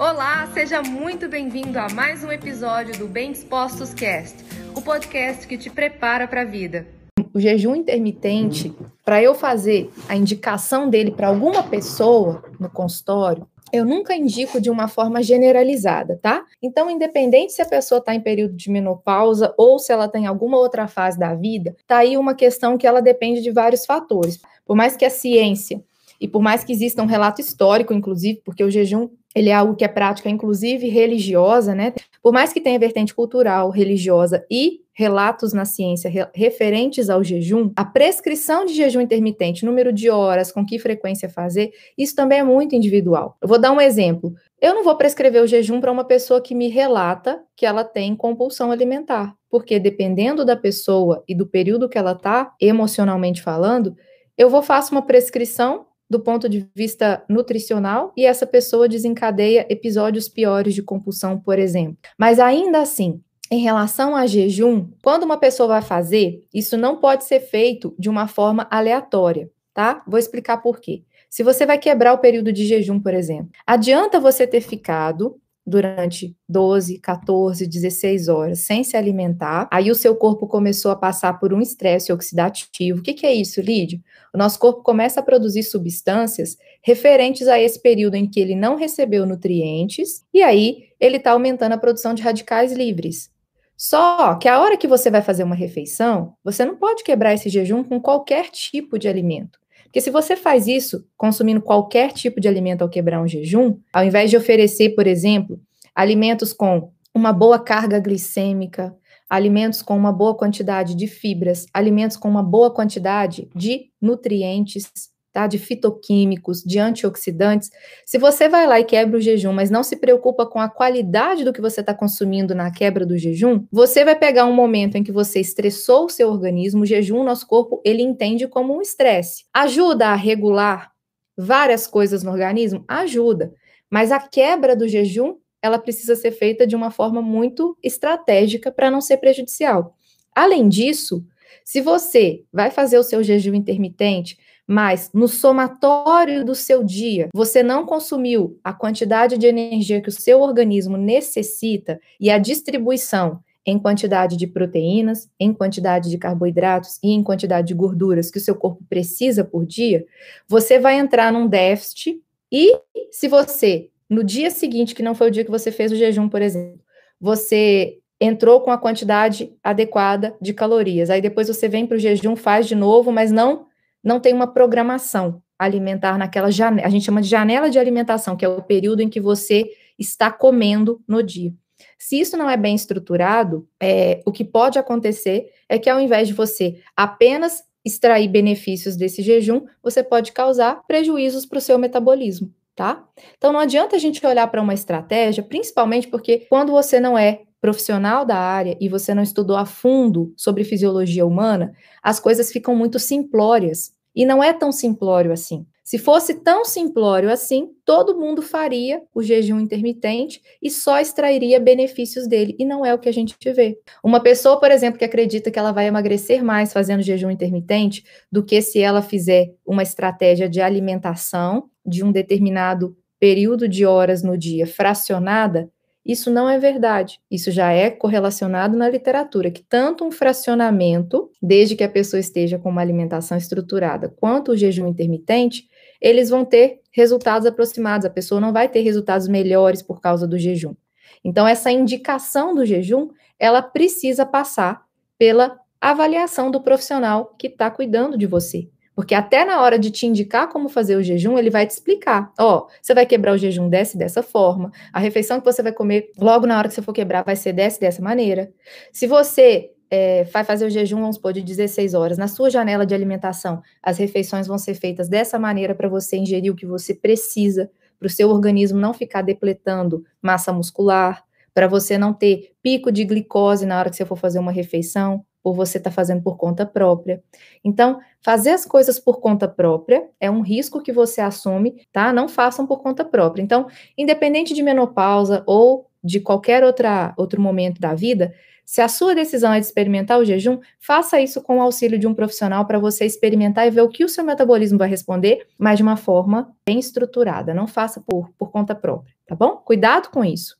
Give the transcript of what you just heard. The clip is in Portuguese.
Olá, seja muito bem-vindo a mais um episódio do Bem Dispostos Cast, o podcast que te prepara para a vida. O jejum intermitente, para eu fazer a indicação dele para alguma pessoa no consultório, eu nunca indico de uma forma generalizada, tá? Então, independente se a pessoa está em período de menopausa ou se ela tem alguma outra fase da vida, tá aí uma questão que ela depende de vários fatores. Por mais que a ciência e por mais que exista um relato histórico, inclusive, porque o jejum ele é algo que é prática, inclusive religiosa, né? Por mais que tenha vertente cultural, religiosa e relatos na ciência re referentes ao jejum, a prescrição de jejum intermitente, número de horas, com que frequência fazer, isso também é muito individual. Eu vou dar um exemplo. Eu não vou prescrever o jejum para uma pessoa que me relata que ela tem compulsão alimentar, porque dependendo da pessoa e do período que ela está, emocionalmente falando, eu vou faço uma prescrição do ponto de vista nutricional e essa pessoa desencadeia episódios piores de compulsão, por exemplo. Mas ainda assim, em relação a jejum, quando uma pessoa vai fazer, isso não pode ser feito de uma forma aleatória, tá? Vou explicar por quê. Se você vai quebrar o período de jejum, por exemplo, adianta você ter ficado durante 12, 14, 16 horas sem se alimentar. Aí o seu corpo começou a passar por um estresse oxidativo. O que, que é isso, Lídio? O nosso corpo começa a produzir substâncias referentes a esse período em que ele não recebeu nutrientes, e aí ele está aumentando a produção de radicais livres. Só que a hora que você vai fazer uma refeição, você não pode quebrar esse jejum com qualquer tipo de alimento. Porque se você faz isso consumindo qualquer tipo de alimento ao quebrar um jejum, ao invés de oferecer, por exemplo, alimentos com uma boa carga glicêmica, alimentos com uma boa quantidade de fibras, alimentos com uma boa quantidade de nutrientes, tá? De fitoquímicos, de antioxidantes. Se você vai lá e quebra o jejum, mas não se preocupa com a qualidade do que você está consumindo na quebra do jejum, você vai pegar um momento em que você estressou o seu organismo. O jejum, nosso corpo, ele entende como um estresse. Ajuda a regular várias coisas no organismo? Ajuda. Mas a quebra do jejum, ela precisa ser feita de uma forma muito estratégica para não ser prejudicial. Além disso, se você vai fazer o seu jejum intermitente, mas no somatório do seu dia, você não consumiu a quantidade de energia que o seu organismo necessita e a distribuição em quantidade de proteínas, em quantidade de carboidratos e em quantidade de gorduras que o seu corpo precisa por dia, você vai entrar num déficit e se você no dia seguinte, que não foi o dia que você fez o jejum, por exemplo, você entrou com a quantidade adequada de calorias. Aí depois você vem para o jejum, faz de novo, mas não não tem uma programação alimentar naquela janela, a gente chama de janela de alimentação, que é o período em que você está comendo no dia. Se isso não é bem estruturado, é, o que pode acontecer é que ao invés de você apenas extrair benefícios desse jejum, você pode causar prejuízos para o seu metabolismo, tá? Então não adianta a gente olhar para uma estratégia, principalmente porque quando você não é profissional da área e você não estudou a fundo sobre fisiologia humana, as coisas ficam muito simplórias. E não é tão simplório assim. Se fosse tão simplório assim, todo mundo faria o jejum intermitente e só extrairia benefícios dele, e não é o que a gente vê. Uma pessoa, por exemplo, que acredita que ela vai emagrecer mais fazendo jejum intermitente do que se ela fizer uma estratégia de alimentação de um determinado período de horas no dia fracionada, isso não é verdade. Isso já é correlacionado na literatura, que tanto um fracionamento, desde que a pessoa esteja com uma alimentação estruturada, quanto o jejum intermitente, eles vão ter resultados aproximados. A pessoa não vai ter resultados melhores por causa do jejum. Então, essa indicação do jejum, ela precisa passar pela avaliação do profissional que está cuidando de você. Porque até na hora de te indicar como fazer o jejum, ele vai te explicar. Ó, você vai quebrar o jejum dessa e dessa forma. A refeição que você vai comer logo na hora que você for quebrar vai ser dessa e dessa maneira. Se você é, vai fazer o jejum, vamos supor, de 16 horas, na sua janela de alimentação, as refeições vão ser feitas dessa maneira para você ingerir o que você precisa, para o seu organismo não ficar depletando massa muscular, para você não ter pico de glicose na hora que você for fazer uma refeição, ou você está fazendo por conta própria. Então, fazer as coisas por conta própria é um risco que você assume, tá? Não façam por conta própria. Então, independente de menopausa ou de qualquer outra, outro momento da vida, Se a sua decisão é de experimentar o jejum, faça isso com o auxílio de um profissional para você experimentar e ver o que o seu metabolismo vai responder, mas de uma forma bem estruturada. Não faça por, por conta própria, tá bom? Cuidado com isso.